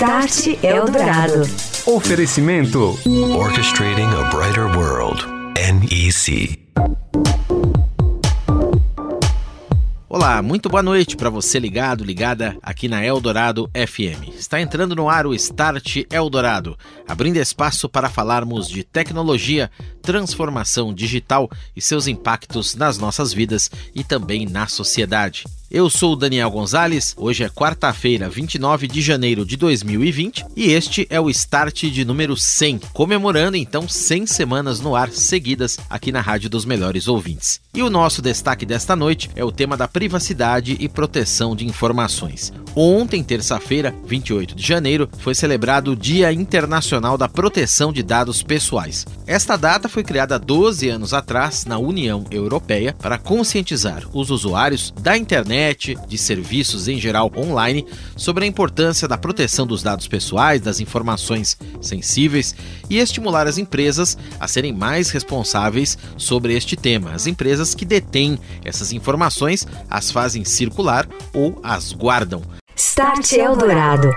Start Eldorado. Oferecimento. Orchestrating a Brighter World. NEC. Olá, muito boa noite para você ligado, ligada aqui na Eldorado FM. Está entrando no ar o Start Eldorado, abrindo espaço para falarmos de tecnologia, transformação digital e seus impactos nas nossas vidas e também na sociedade. Eu sou o Daniel Gonzalez, hoje é quarta-feira, 29 de janeiro de 2020 e este é o Start de número 100, comemorando então 100 semanas no ar seguidas aqui na Rádio dos Melhores Ouvintes. E o nosso destaque desta noite é o tema da privacidade e proteção de informações. Ontem, terça-feira, 28 de janeiro, foi celebrado o Dia Internacional da Proteção de Dados Pessoais. Esta data foi criada 12 anos atrás na União Europeia para conscientizar os usuários da internet, de serviços em geral online, sobre a importância da proteção dos dados pessoais, das informações sensíveis e estimular as empresas a serem mais responsáveis sobre este tema. As empresas que detêm essas informações as fazem circular ou as guardam. Start Eldorado.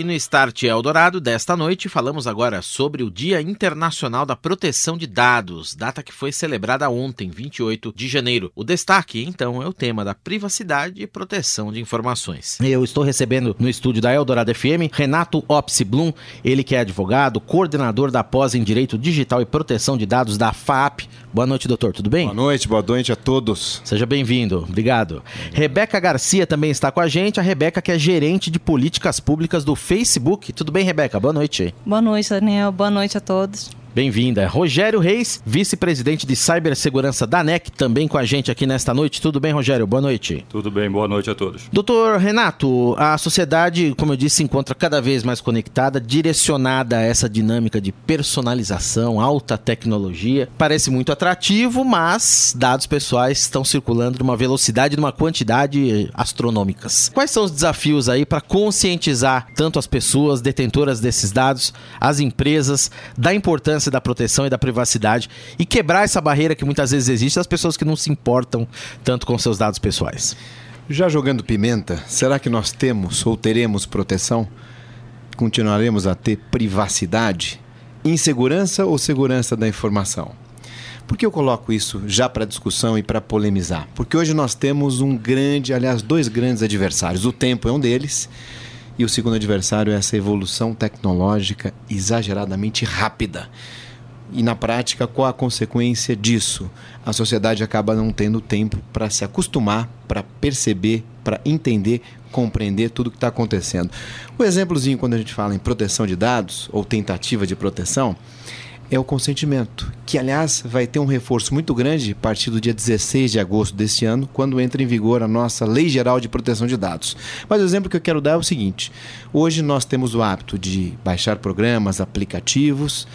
E no Start Eldorado desta noite falamos agora sobre o Dia Internacional da Proteção de Dados, data que foi celebrada ontem, 28 de janeiro. O destaque, então, é o tema da privacidade e proteção de informações. Eu estou recebendo no estúdio da Eldorado FM Renato Opsi Blum, ele que é advogado, coordenador da pós em Direito Digital e Proteção de Dados da FAP. Boa noite, doutor, tudo bem? Boa noite, boa noite a todos. Seja bem-vindo, obrigado. Rebeca Garcia também está com a gente, a Rebeca que é gerente de políticas públicas do Facebook. Tudo bem, Rebeca? Boa noite. Boa noite, Daniel. Boa noite a todos. Bem-vinda. Rogério Reis, vice-presidente de cibersegurança da NEC, também com a gente aqui nesta noite. Tudo bem, Rogério? Boa noite. Tudo bem, boa noite a todos. Doutor Renato, a sociedade, como eu disse, se encontra cada vez mais conectada, direcionada a essa dinâmica de personalização, alta tecnologia. Parece muito atrativo, mas dados pessoais estão circulando numa velocidade numa quantidade astronômicas. Quais são os desafios aí para conscientizar tanto as pessoas detentoras desses dados, as empresas, da importância da proteção e da privacidade e quebrar essa barreira que muitas vezes existe das pessoas que não se importam tanto com seus dados pessoais. Já jogando pimenta, será que nós temos ou teremos proteção? Continuaremos a ter privacidade? Insegurança ou segurança da informação? Por que eu coloco isso já para discussão e para polemizar? Porque hoje nós temos um grande, aliás, dois grandes adversários. O tempo é um deles e o segundo adversário é essa evolução tecnológica exageradamente rápida. E na prática, qual a consequência disso? A sociedade acaba não tendo tempo para se acostumar, para perceber, para entender, compreender tudo o que está acontecendo. O exemplozinho, quando a gente fala em proteção de dados ou tentativa de proteção, é o consentimento, que aliás vai ter um reforço muito grande a partir do dia 16 de agosto desse ano, quando entra em vigor a nossa Lei Geral de Proteção de Dados. Mas o exemplo que eu quero dar é o seguinte: hoje nós temos o hábito de baixar programas, aplicativos,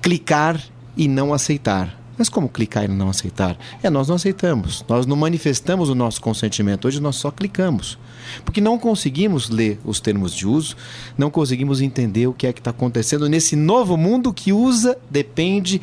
clicar e não aceitar. Mas como clicar e não aceitar? É, nós não aceitamos. Nós não manifestamos o nosso consentimento. Hoje nós só clicamos. Porque não conseguimos ler os termos de uso, não conseguimos entender o que é que está acontecendo nesse novo mundo que usa, depende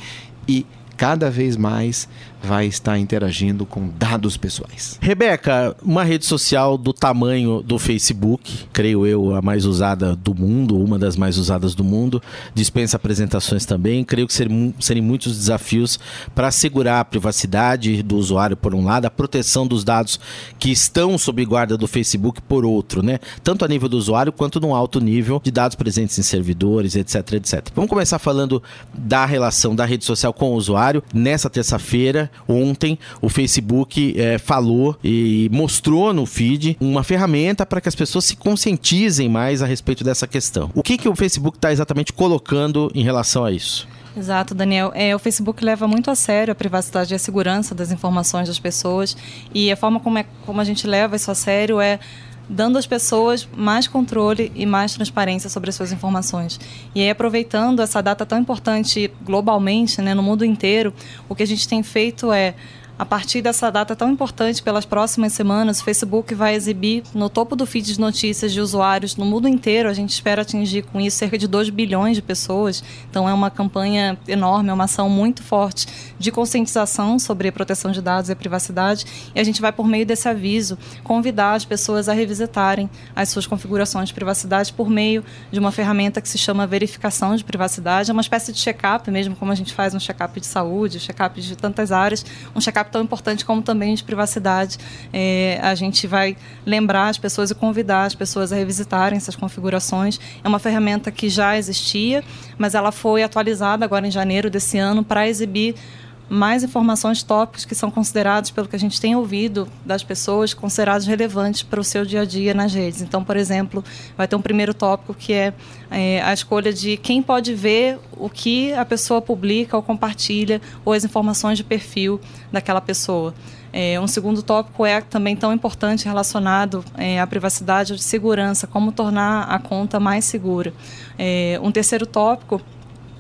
e cada vez mais vai estar interagindo com dados pessoais. Rebeca, uma rede social do tamanho do Facebook, creio eu a mais usada do mundo, uma das mais usadas do mundo, dispensa apresentações também. Creio que serem, muitos desafios para assegurar a privacidade do usuário por um lado, a proteção dos dados que estão sob guarda do Facebook por outro, né? Tanto a nível do usuário quanto no alto nível de dados presentes em servidores, etc, etc. Vamos começar falando da relação da rede social com o usuário. Nessa terça-feira, ontem o Facebook é, falou e mostrou no feed uma ferramenta para que as pessoas se conscientizem mais a respeito dessa questão. O que, que o Facebook está exatamente colocando em relação a isso? Exato, Daniel. É, o Facebook leva muito a sério a privacidade e a segurança das informações das pessoas e a forma como, é, como a gente leva isso a sério é dando às pessoas mais controle e mais transparência sobre as suas informações. E aí, aproveitando essa data tão importante globalmente, né, no mundo inteiro, o que a gente tem feito é a partir dessa data tão importante, pelas próximas semanas, o Facebook vai exibir no topo do feed de notícias de usuários no mundo inteiro. A gente espera atingir com isso cerca de 2 bilhões de pessoas. Então é uma campanha enorme, é uma ação muito forte de conscientização sobre proteção de dados e privacidade. E a gente vai, por meio desse aviso, convidar as pessoas a revisitarem as suas configurações de privacidade por meio de uma ferramenta que se chama verificação de privacidade. É uma espécie de check-up, mesmo como a gente faz um check-up de saúde, check-up de tantas áreas, um check-up tão importante como também de privacidade. É, a gente vai lembrar as pessoas e convidar as pessoas a revisitarem essas configurações. É uma ferramenta que já existia, mas ela foi atualizada agora em janeiro desse ano para exibir mais informações, tópicos que são considerados, pelo que a gente tem ouvido das pessoas, considerados relevantes para o seu dia a dia nas redes. Então, por exemplo, vai ter um primeiro tópico que é, é a escolha de quem pode ver o que a pessoa publica ou compartilha, ou as informações de perfil daquela pessoa. É, um segundo tópico é também tão importante relacionado é, à privacidade e segurança, como tornar a conta mais segura. É, um terceiro tópico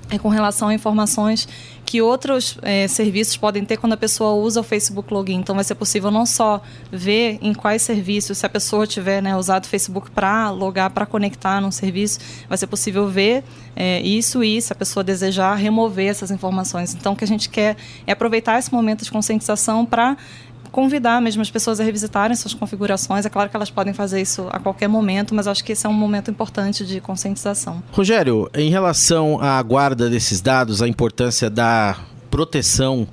é com relação a informações que outros é, serviços podem ter quando a pessoa usa o Facebook Login. Então, vai ser possível não só ver em quais serviços, se a pessoa tiver né, usado o Facebook para logar, para conectar num serviço, vai ser possível ver é, isso e, se a pessoa desejar, remover essas informações. Então, o que a gente quer é aproveitar esse momento de conscientização para convidar mesmo as pessoas a revisitarem suas configurações. É claro que elas podem fazer isso a qualquer momento, mas acho que esse é um momento importante de conscientização. Rogério, em relação à guarda desses dados, a importância da proteção,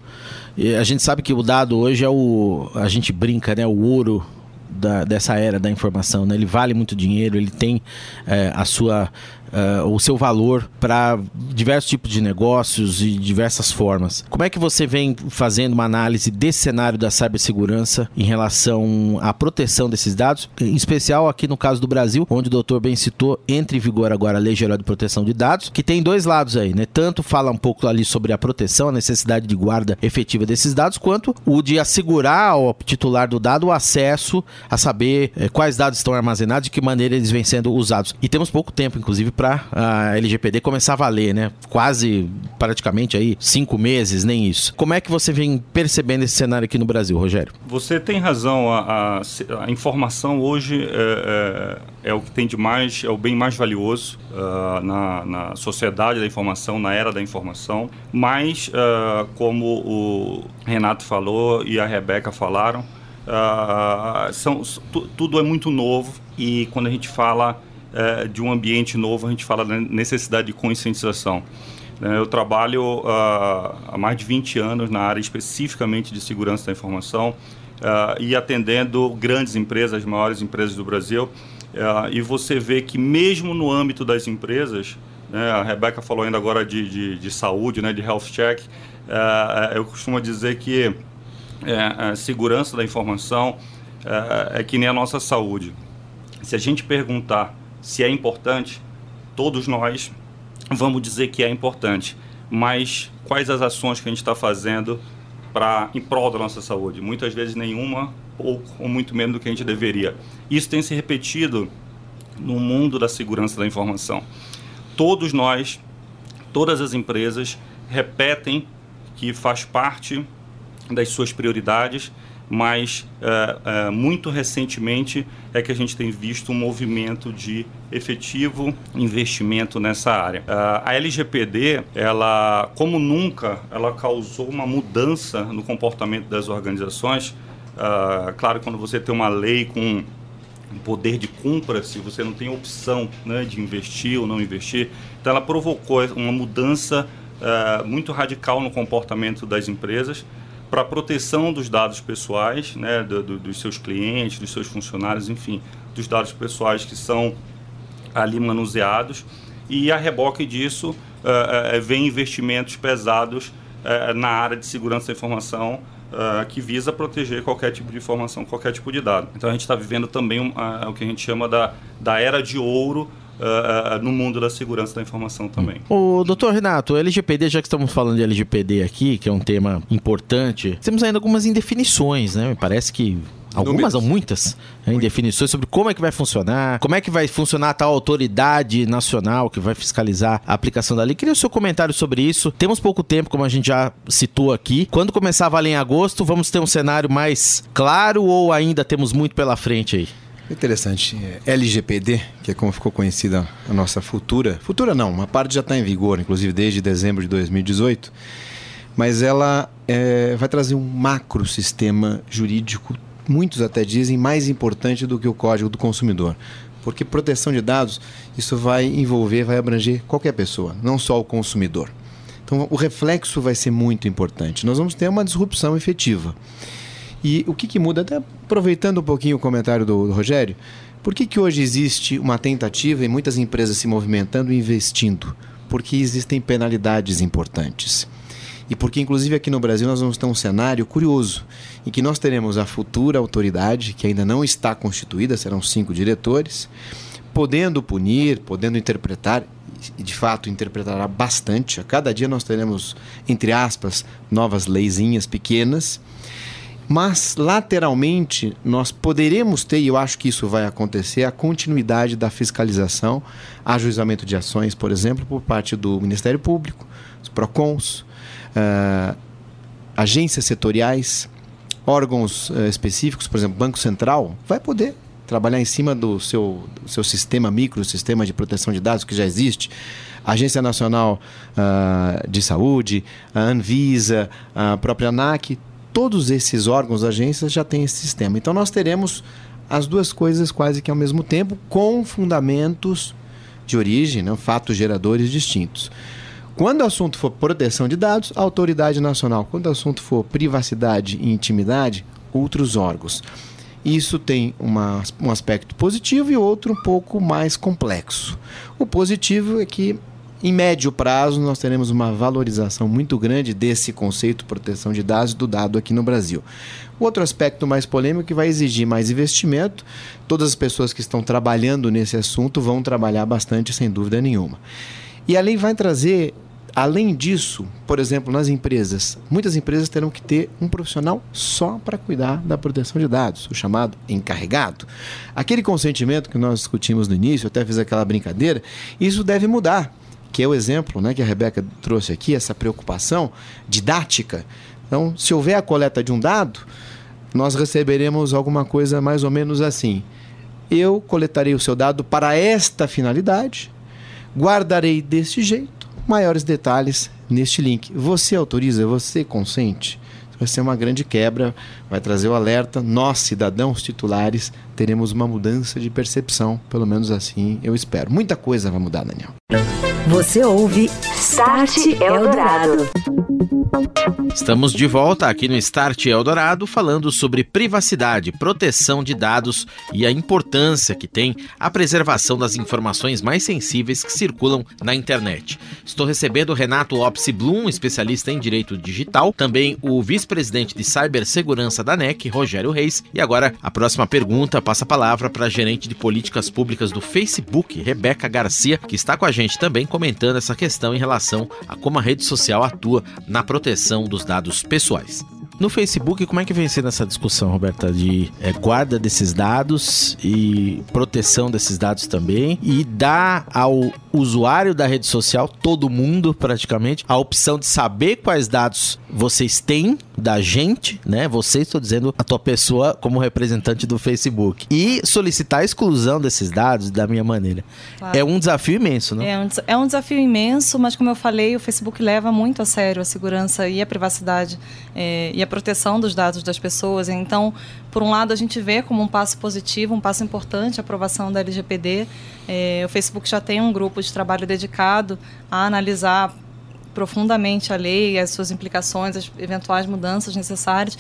a gente sabe que o dado hoje é o. A gente brinca, né? O ouro da, dessa era da informação. Né? Ele vale muito dinheiro, ele tem é, a sua uh, o seu valor para diversos tipos de negócios e diversas formas. Como é que você vem fazendo uma análise desse cenário da cibersegurança em relação à proteção desses dados, em especial aqui no caso do Brasil, onde o doutor bem citou, entra em vigor agora a Lei Geral de Proteção de Dados, que tem dois lados aí, né? Tanto fala um pouco ali sobre a proteção, a necessidade de guarda efetiva desses dados, quanto o de assegurar ao titular do dado o acesso a saber eh, quais dados estão armazenados e de que maneira eles vêm sendo usados. E temos pouco tempo, inclusive, para a LGPD começar a valer, né? Quase, praticamente aí, cinco meses, nem isso. Como é que você vem percebendo esse cenário aqui no Brasil, Rogério? Você tem razão. A, a, a informação hoje é, é, é, o que tem de mais, é o bem mais valioso uh, na, na sociedade da informação, na era da informação. Mas, uh, como o Renato falou e a Rebeca falaram, uh, são, tudo é muito novo e quando a gente fala é, de um ambiente novo, a gente fala da necessidade de conscientização. Né, eu trabalho uh, há mais de 20 anos na área especificamente de segurança da informação uh, e atendendo grandes empresas, as maiores empresas do Brasil. Uh, e você vê que mesmo no âmbito das empresas, né, a Rebeca falou ainda agora de, de, de saúde, né, de health check, eu costumo dizer que a segurança da informação é que nem a nossa saúde. Se a gente perguntar se é importante, todos nós vamos dizer que é importante. Mas quais as ações que a gente está fazendo para em prol da nossa saúde? Muitas vezes nenhuma ou, ou muito menos do que a gente deveria. Isso tem se repetido no mundo da segurança da informação. Todos nós, todas as empresas repetem que faz parte das suas prioridades mas uh, uh, muito recentemente é que a gente tem visto um movimento de efetivo investimento nessa área. Uh, a LGPD, ela, como nunca, ela causou uma mudança no comportamento das organizações. claro, quando você tem uma lei com um poder de compra, se você não tem opção né, de investir ou não investir, então ela provocou uma mudança muito radical no comportamento das empresas para proteção dos dados pessoais, né, do, do, dos seus clientes, dos seus funcionários, enfim, dos dados pessoais que são ali manuseados. E a reboque disso uh, uh, vem investimentos pesados uh, na área de segurança da informação que visa proteger qualquer tipo de informação, qualquer tipo de dado. Então a gente está vivendo também o que a gente chama da, da era de ouro uh, no mundo da segurança da informação também. O doutor Renato, LGPD, já que estamos falando de LGPD aqui, que é um tema importante, temos ainda algumas indefinições, né? Me parece que algumas ou muitas em definições sobre como é que vai funcionar, como é que vai funcionar a tal autoridade nacional que vai fiscalizar a aplicação da lei. Queria o seu comentário sobre isso. Temos pouco tempo, como a gente já citou aqui. Quando começar a valer em agosto, vamos ter um cenário mais claro ou ainda temos muito pela frente aí? Interessante. LGPD, que é como ficou conhecida a nossa futura. Futura não, uma parte já está em vigor, inclusive desde dezembro de 2018. Mas ela é, vai trazer um macro sistema jurídico, muitos até dizem, mais importante do que o Código do Consumidor. Porque proteção de dados, isso vai envolver, vai abranger qualquer pessoa, não só o consumidor. Então, o reflexo vai ser muito importante. Nós vamos ter uma disrupção efetiva. E o que, que muda, até aproveitando um pouquinho o comentário do, do Rogério, por que, que hoje existe uma tentativa e muitas empresas se movimentando e investindo? Porque existem penalidades importantes. E porque, inclusive, aqui no Brasil nós vamos ter um cenário curioso, em que nós teremos a futura autoridade, que ainda não está constituída, serão cinco diretores, podendo punir, podendo interpretar, e de fato interpretará bastante. A cada dia nós teremos, entre aspas, novas leizinhas pequenas mas lateralmente nós poderemos ter, e eu acho que isso vai acontecer, a continuidade da fiscalização, ajuizamento de ações, por exemplo, por parte do Ministério Público, os PROCONs, uh, agências setoriais, órgãos uh, específicos, por exemplo, Banco Central, vai poder trabalhar em cima do seu, do seu sistema micro, sistema de proteção de dados que já existe. Agência Nacional uh, de Saúde, a Anvisa, a própria ANAC, todos esses órgãos, agências já têm esse sistema. Então nós teremos as duas coisas quase que ao mesmo tempo, com fundamentos de origem, né, fatos geradores distintos. Quando o assunto for proteção de dados, autoridade nacional. Quando o assunto for privacidade e intimidade, outros órgãos. Isso tem uma, um aspecto positivo e outro um pouco mais complexo. O positivo é que em médio prazo, nós teremos uma valorização muito grande desse conceito de proteção de dados do dado aqui no Brasil. Outro aspecto mais polêmico que vai exigir mais investimento, todas as pessoas que estão trabalhando nesse assunto vão trabalhar bastante, sem dúvida nenhuma. E a lei vai trazer, além disso, por exemplo, nas empresas, muitas empresas terão que ter um profissional só para cuidar da proteção de dados, o chamado encarregado. Aquele consentimento que nós discutimos no início, até fiz aquela brincadeira, isso deve mudar que é o exemplo né, que a Rebeca trouxe aqui, essa preocupação didática. Então, se houver a coleta de um dado, nós receberemos alguma coisa mais ou menos assim. Eu coletarei o seu dado para esta finalidade, guardarei deste jeito, maiores detalhes neste link. Você autoriza, você consente? Vai ser uma grande quebra, vai trazer o alerta. Nós, cidadãos titulares, teremos uma mudança de percepção, pelo menos assim eu espero. Muita coisa vai mudar, Daniel. Você ouve Start Eldorado. Estamos de volta aqui no Start Eldorado falando sobre privacidade, proteção de dados e a importância que tem a preservação das informações mais sensíveis que circulam na internet. Estou recebendo Renato Opsi Blum, especialista em direito digital, também o vice-presidente de cibersegurança da NEC, Rogério Reis, e agora a próxima pergunta passa a palavra para a gerente de políticas públicas do Facebook, Rebeca Garcia, que está com a gente também comentando essa questão em relação a como a rede social atua na proteção dos dados pessoais. No Facebook, como é que vem sendo essa discussão, Roberta, de é, guarda desses dados e proteção desses dados também e dá ao usuário da rede social, todo mundo praticamente, a opção de saber quais dados vocês têm da gente, né? Você estou dizendo a tua pessoa como representante do Facebook e solicitar a exclusão desses dados da minha maneira. Claro. É um desafio imenso, não? É um, é um desafio imenso, mas como eu falei, o Facebook leva muito a sério a segurança e a privacidade é, e a proteção dos dados das pessoas. Então, por um lado, a gente vê como um passo positivo, um passo importante a aprovação da LGPD. É, o Facebook já tem um grupo de trabalho dedicado a analisar profundamente a lei, as suas implicações, as eventuais mudanças necessárias.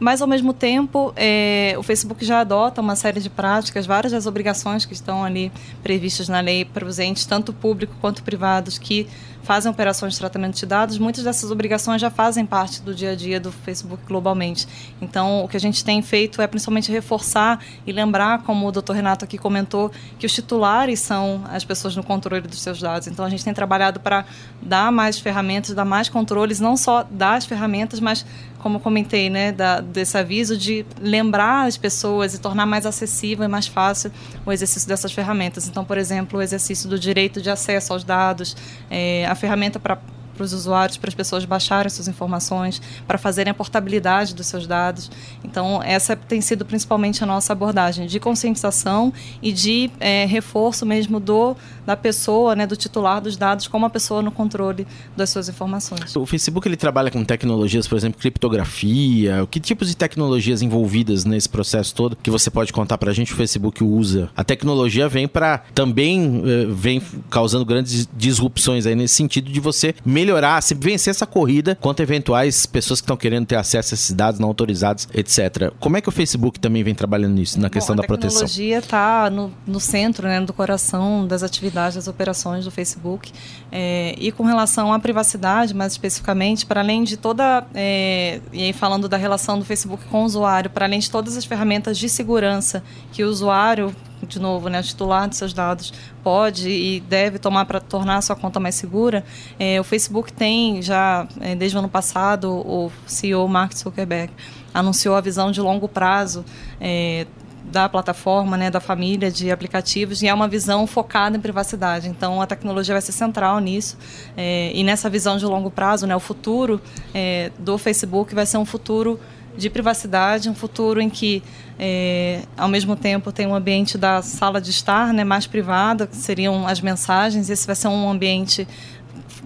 Mas, ao mesmo tempo, é, o Facebook já adota uma série de práticas, várias das obrigações que estão ali previstas na lei para os entes, tanto público quanto privados, que fazem operações de tratamento de dados, muitas dessas obrigações já fazem parte do dia a dia do Facebook globalmente. Então, o que a gente tem feito é principalmente reforçar e lembrar, como o Dr. Renato aqui comentou, que os titulares são as pessoas no controle dos seus dados. Então, a gente tem trabalhado para dar mais ferramentas dar mais controles, não só das ferramentas, mas, como comentei, né, da, desse aviso, de lembrar as pessoas e tornar mais acessível e mais fácil o exercício dessas ferramentas. Então, por exemplo, o exercício do direito de acesso aos dados, é, a ferramenta para para os usuários, para as pessoas baixarem suas informações, para fazerem a portabilidade dos seus dados. Então, essa tem sido principalmente a nossa abordagem de conscientização e de é, reforço mesmo do da pessoa, né, do titular dos dados, como a pessoa no controle das suas informações. O Facebook ele trabalha com tecnologias, por exemplo, criptografia. Que tipos de tecnologias envolvidas nesse processo todo que você pode contar para a gente? O Facebook usa. A tecnologia vem para também eh, vem causando grandes disrupções aí nesse sentido de você melhorar melhorar, se vencer essa corrida contra eventuais pessoas que estão querendo ter acesso a esses dados não autorizados, etc. Como é que o Facebook também vem trabalhando nisso, na questão Bom, da proteção? A tecnologia está no, no, centro, né, do coração das atividades, das operações do Facebook. É, e com relação à privacidade, mais especificamente, para além de toda. É, e aí falando da relação do Facebook com o usuário, para além de todas as ferramentas de segurança que o usuário de novo, né, o titular de seus dados pode e deve tomar para tornar a sua conta mais segura. É, o Facebook tem já, é, desde o ano passado, o CEO Mark Zuckerberg anunciou a visão de longo prazo é, da plataforma, né, da família de aplicativos, e é uma visão focada em privacidade. Então, a tecnologia vai ser central nisso. É, e nessa visão de longo prazo, né, o futuro é, do Facebook vai ser um futuro de privacidade, um futuro em que, é, ao mesmo tempo, tem um ambiente da sala de estar né, mais privada, que seriam as mensagens. Esse vai ser um ambiente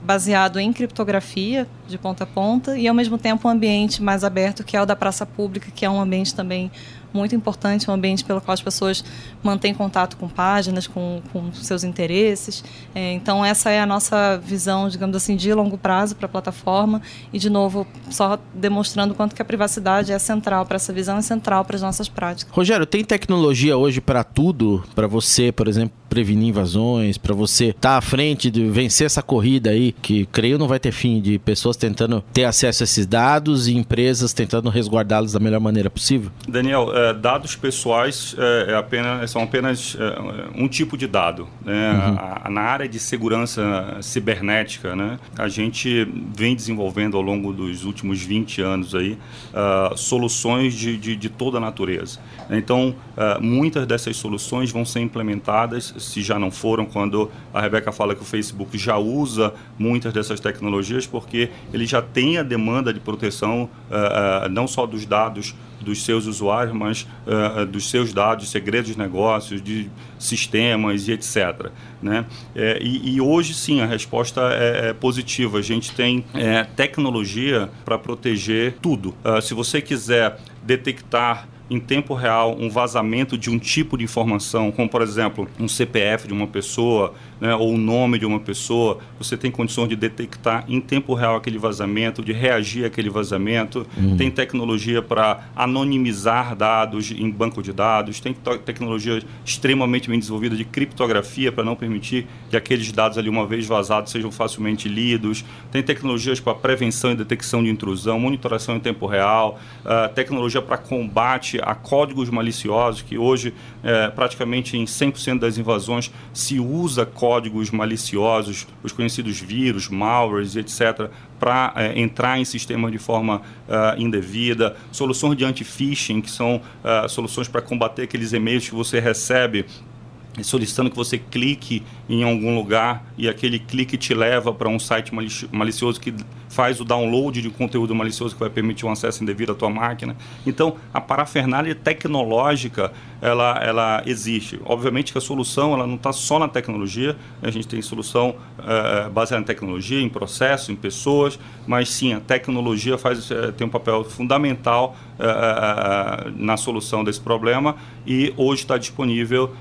baseado em criptografia de ponta a ponta e ao mesmo tempo um ambiente mais aberto que é o da praça pública que é um ambiente também muito importante, um ambiente pelo qual as pessoas mantêm contato com páginas, com, com seus interesses. É, então, essa é a nossa visão, digamos assim, de longo prazo para a plataforma. E, de novo, só demonstrando quanto que a privacidade é central para essa visão, é central para as nossas práticas. Rogério, tem tecnologia hoje para tudo? Para você, por exemplo, prevenir invasões, para você estar tá à frente de vencer essa corrida aí, que creio não vai ter fim, de pessoas tentando ter acesso a esses dados e empresas tentando resguardá-los da melhor maneira possível? Daniel, é, dados pessoais é, é apenas, são apenas é, um tipo de dado. Né? Uhum. A, a, na área de segurança cibernética, né, a gente vem desenvolvendo ao longo dos últimos 20 anos aí, uh, soluções de, de, de, toda a natureza. Então, uh, muitas dessas soluções vão ser implementadas, se já não foram, quando a Rebeca fala que o Facebook já usa muitas dessas tecnologias, porque ele já tem a demanda de proteção uh, não só dos dados dos seus usuários, mas uh, dos seus dados, segredos de negócios, de sistemas e etc. Né? É, e, e, hoje sim a resposta é, é positiva. A gente tem é, tecnologia para proteger tudo. Uh, se você quiser detectar em tempo real um vazamento de um tipo de informação, como por exemplo um CPF de uma pessoa, né, ou o nome de uma pessoa, você tem condições de detectar em tempo real aquele vazamento, de reagir àquele vazamento. Uhum. Tem tecnologia para anonimizar dados em banco de dados, tem tecnologia extremamente bem desenvolvida de criptografia para não permitir que aqueles dados ali uma vez vazados sejam facilmente lidos. Tem tecnologias para prevenção e detecção de intrusão, monitoração em tempo real, uh, tecnologia para combate a códigos maliciosos que hoje uh, praticamente em 100% das invasões se usa códigos maliciosos, os conhecidos vírus, malwares, etc., para é, entrar em sistemas de forma uh, indevida, soluções de anti-phishing, que são uh, soluções para combater aqueles e-mails que você recebe solicitando que você clique em algum lugar e aquele clique te leva para um site malicioso que faz o download de conteúdo malicioso que vai permitir um acesso indevido à tua máquina. Então, a parafernália tecnológica, ela, ela existe. Obviamente que a solução ela não está só na tecnologia, a gente tem solução uh, baseada em tecnologia, em processo, em pessoas, mas sim, a tecnologia faz, uh, tem um papel fundamental uh, na solução desse problema e hoje está disponível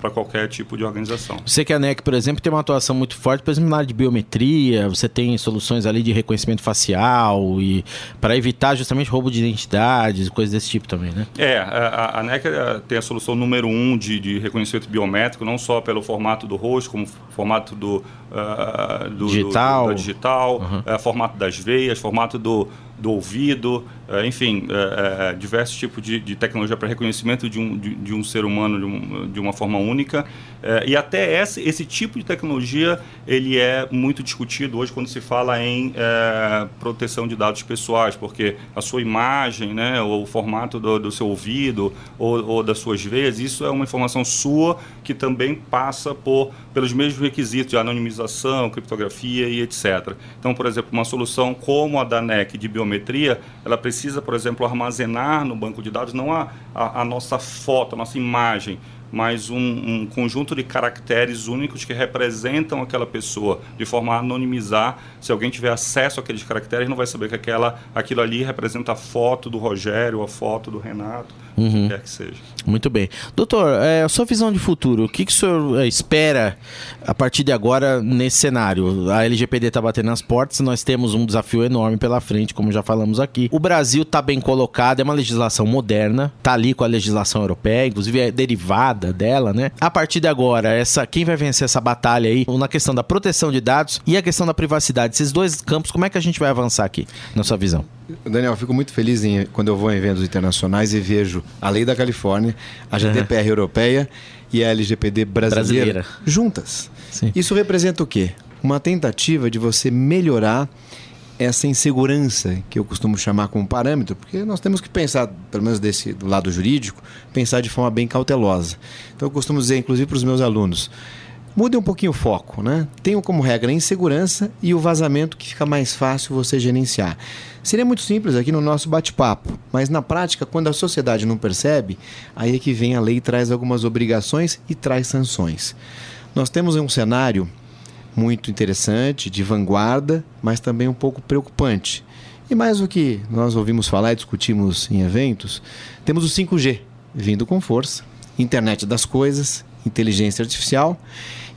para qualquer tipo de organização. Você que a NEC, por exemplo, tem uma atuação muito forte, por exemplo, na área de biometria, você tem soluções ali de reconhecimento facial e para evitar justamente roubo de identidades, coisas desse tipo também, né? É, a, a NEC tem a solução número um de, de reconhecimento biométrico, não só pelo formato do rosto, como formato do, uh, do digital, do, do digital uhum. uh, formato das veias, formato do, do ouvido, é, enfim, é, é, diversos tipos de, de tecnologia para reconhecimento de um, de, de, um ser humano de, um, de uma forma única. É, e até esse, esse tipo de tecnologia ele é muito discutido hoje quando se fala em é, proteção de dados pessoais, porque a sua imagem, né, ou o formato do, do seu ouvido ou, ou, das suas veias, isso é uma informação sua que também passa por, pelos mesmos requisitos de anonimização, criptografia e etc. Então, por exemplo, uma solução como a da NEC de biometria, ela precisa, por exemplo, armazenar no banco de dados não a, a, a nossa foto, a nossa imagem, mas um, um, conjunto de caracteres únicos que representam aquela pessoa, de forma a anonimizar. Se alguém tiver acesso àqueles caracteres, não vai saber que aquela, aquilo ali representa a foto do Rogério, a foto do Renato, uhum. quer que seja. Muito bem. Doutor, é, a sua visão de futuro, o que, que o senhor é, espera a partir de agora nesse cenário? A LGPD está batendo nas portas, nós temos um desafio enorme pela frente, como já falamos aqui. O Brasil está bem colocado, é uma legislação moderna, está ali com a legislação europeia, inclusive é derivada dela, né? A partir de agora, essa quem vai vencer essa batalha aí na questão da proteção de dados e a questão da privacidade? Esses dois campos, como é que a gente vai avançar aqui, na sua visão? Daniel, eu fico muito feliz em, quando eu vou em eventos internacionais e vejo a lei da Califórnia, a GDPR uhum. europeia e a LGPD brasileira, brasileira. juntas. Sim. Isso representa o quê? Uma tentativa de você melhorar essa insegurança que eu costumo chamar como parâmetro, porque nós temos que pensar, pelo menos desse do lado jurídico, pensar de forma bem cautelosa. Então eu costumo dizer, inclusive para os meus alunos, mudem um pouquinho o foco, né? Tenham como regra a insegurança e o vazamento que fica mais fácil você gerenciar. Seria muito simples aqui no nosso bate-papo, mas na prática, quando a sociedade não percebe, aí é que vem a lei e traz algumas obrigações e traz sanções. Nós temos um cenário muito interessante, de vanguarda, mas também um pouco preocupante. E mais o que nós ouvimos falar e discutimos em eventos, temos o 5G vindo com força, internet das coisas, inteligência artificial,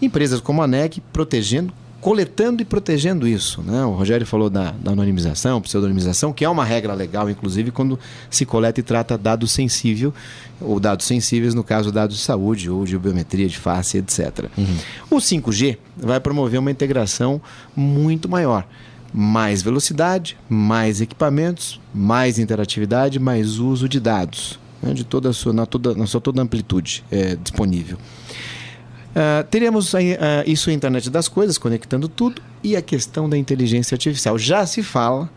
empresas como a NEC protegendo coletando e protegendo isso. Né? O Rogério falou da, da anonimização, pseudonimização, que é uma regra legal, inclusive, quando se coleta e trata dado sensível, ou dados sensíveis, no caso, dados de saúde ou de biometria de face, etc. Uhum. O 5G vai promover uma integração muito maior. Mais velocidade, mais equipamentos, mais interatividade, mais uso de dados, né? de toda a sua, na, toda, na sua toda amplitude é, disponível. Uh, teremos uh, isso a internet das coisas, conectando tudo, e a questão da inteligência artificial. Já se fala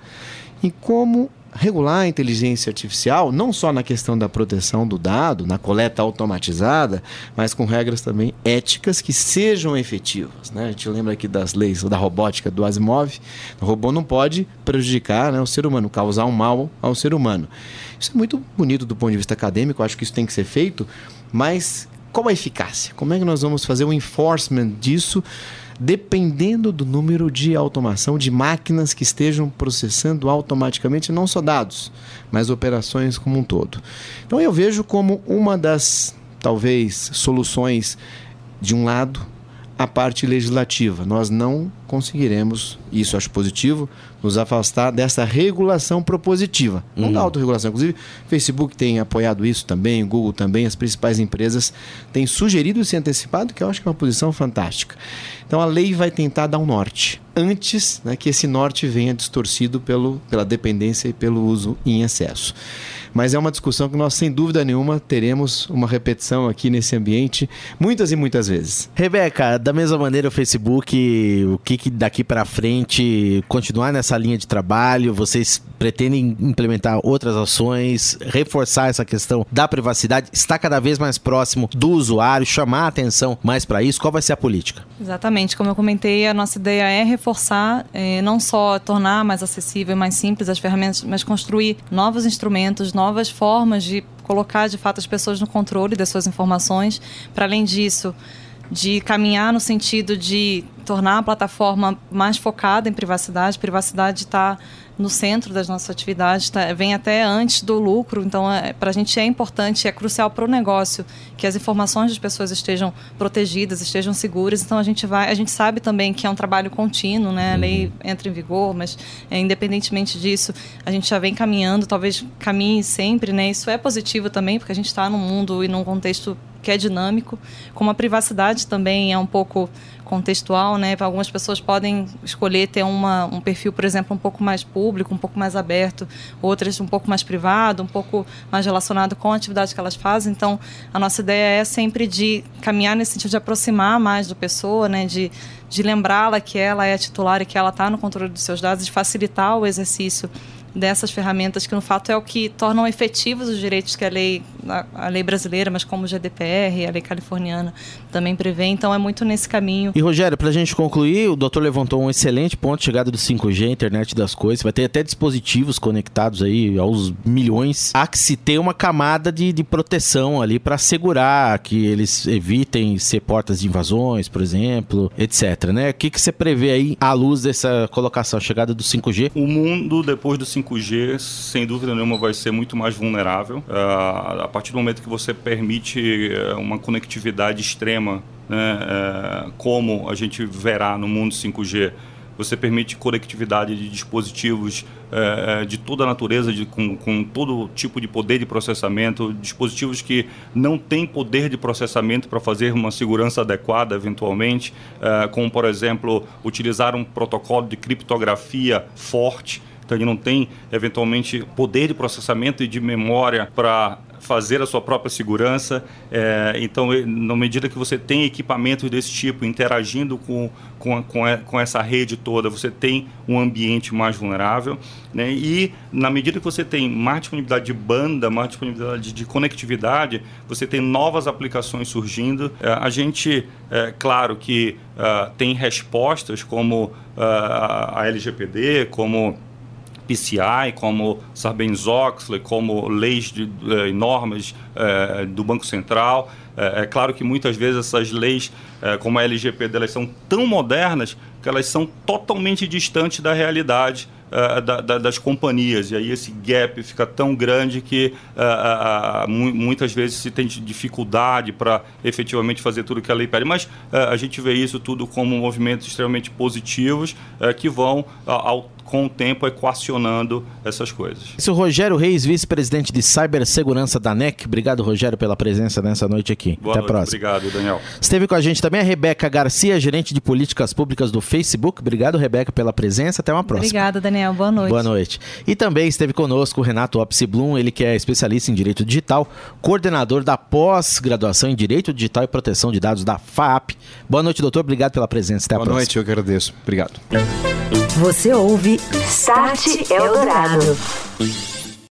em como regular a inteligência artificial, não só na questão da proteção do dado, na coleta automatizada, mas com regras também éticas que sejam efetivas. Né? A gente lembra aqui das leis da robótica do Asimov. O robô não pode prejudicar né, o ser humano, causar um mal ao ser humano. Isso é muito bonito do ponto de vista acadêmico, acho que isso tem que ser feito, mas qual a eficácia? Como é que nós vamos fazer o enforcement disso? dependendo do número de automação de máquinas que estejam processando automaticamente não só dados, mas operações como um todo. Então eu vejo como uma das talvez soluções de um lado a parte legislativa. Nós não conseguiremos, isso acho positivo, nos afastar dessa regulação propositiva, não da uhum. autorregulação. Inclusive, Facebook tem apoiado isso também, o Google também, as principais empresas têm sugerido e se antecipado, que eu acho que é uma posição fantástica. Então a lei vai tentar dar um norte, antes né, que esse norte venha distorcido pelo, pela dependência e pelo uso em excesso mas é uma discussão que nós, sem dúvida nenhuma, teremos uma repetição aqui nesse ambiente muitas e muitas vezes. Rebeca, da mesma maneira, o Facebook, o que, que daqui para frente continuar nessa linha de trabalho? Vocês pretendem implementar outras ações, reforçar essa questão da privacidade, está cada vez mais próximo do usuário, chamar a atenção mais para isso? Qual vai ser a política? Exatamente, como eu comentei, a nossa ideia é reforçar, é, não só tornar mais acessível e mais simples as ferramentas, mas construir novos instrumentos, novas formas de colocar de fato as pessoas no controle das suas informações. Para além disso, de caminhar no sentido de tornar a plataforma mais focada em privacidade. Privacidade está no centro das nossas atividades, tá, vem até antes do lucro. Então, é, para a gente é importante, é crucial para o negócio que as informações das pessoas estejam protegidas, estejam seguras. Então, a gente vai, a gente sabe também que é um trabalho contínuo, né? A lei uhum. entra em vigor, mas é, independentemente disso, a gente já vem caminhando, talvez caminhe sempre, né? Isso é positivo também, porque a gente está num mundo e num contexto que é dinâmico, como a privacidade também é um pouco contextual, né? Algumas pessoas podem escolher ter uma, um perfil, por exemplo, um pouco mais público, um pouco mais aberto, outras um pouco mais privado, um pouco mais relacionado com a atividade que elas fazem. Então, a nossa ideia é sempre de caminhar nesse sentido de aproximar mais da pessoa, né? De, de lembrá-la que ela é titular e que ela está no controle dos seus dados, de facilitar o exercício dessas ferramentas que no fato é o que tornam efetivos os direitos que a lei a, a, lei brasileira, mas como o GDPR, a lei californiana também prevê. Então é muito nesse caminho. E Rogério, para a gente concluir, o doutor levantou um excelente ponto de chegada do 5G, internet das coisas. Vai ter até dispositivos conectados aí aos milhões. Há que se ter uma camada de, de proteção ali para assegurar que eles evitem ser portas de invasões, por exemplo, etc. Né? O que, que você prevê aí à luz dessa colocação, chegada do 5G? O mundo depois do 5 5G, sem dúvida nenhuma, vai ser muito mais vulnerável. Uh, a partir do momento que você permite uh, uma conectividade extrema, né, uh, como a gente verá no mundo 5G, você permite conectividade de dispositivos eh, de toda a natureza, de, com, com, todo tipo de poder de processamento, dispositivos que não têm poder de processamento para fazer uma segurança adequada, eventualmente, como, por exemplo, utilizar um protocolo de criptografia forte então ele não tem, eventualmente, poder de processamento e de memória para fazer a sua própria segurança. É, então, na medida que você tem equipamentos desse tipo interagindo com, com, com, com, essa rede toda, você tem um ambiente mais vulnerável. Né? E, na medida que você tem mais disponibilidade de banda, mais disponibilidade de conectividade, você tem novas aplicações surgindo. É, a gente, é, claro que uh, tem respostas como uh, a LGPD, como PCI, como Sarbanes-Oxley, como leis de, eh, normas eh, do Banco Central. Eh, é claro que muitas vezes essas leis, eh, como a LGPD, elas são tão modernas que elas são totalmente distantes da realidade uh, da, da, das companhias. E aí esse gap fica tão grande que uh, muitas vezes se tem dificuldade para efetivamente fazer tudo que a lei pede. Mas a gente vê isso tudo como movimentos extremamente positivos que vão ao com o tempo equacionando essas coisas. Esse é o Rogério Reis, vice-presidente de cibersegurança da NEC. Obrigado, Rogério, pela presença nessa noite aqui. Boa Até noite, a próxima. Obrigado, Daniel. Esteve com a gente também a Rebeca Garcia, gerente de políticas públicas do Facebook. Obrigado, Rebeca, pela presença. Até uma próxima. Obrigada, Daniel. Boa noite. Boa noite. E também esteve conosco o Renato Opsi Blum, ele que é especialista em Direito Digital, coordenador da pós-graduação em Direito Digital e Proteção de Dados da FAP. Boa noite, doutor. Obrigado pela presença. Até Boa a próxima. noite, eu que agradeço. Obrigado. Você ouve Start Eldorado.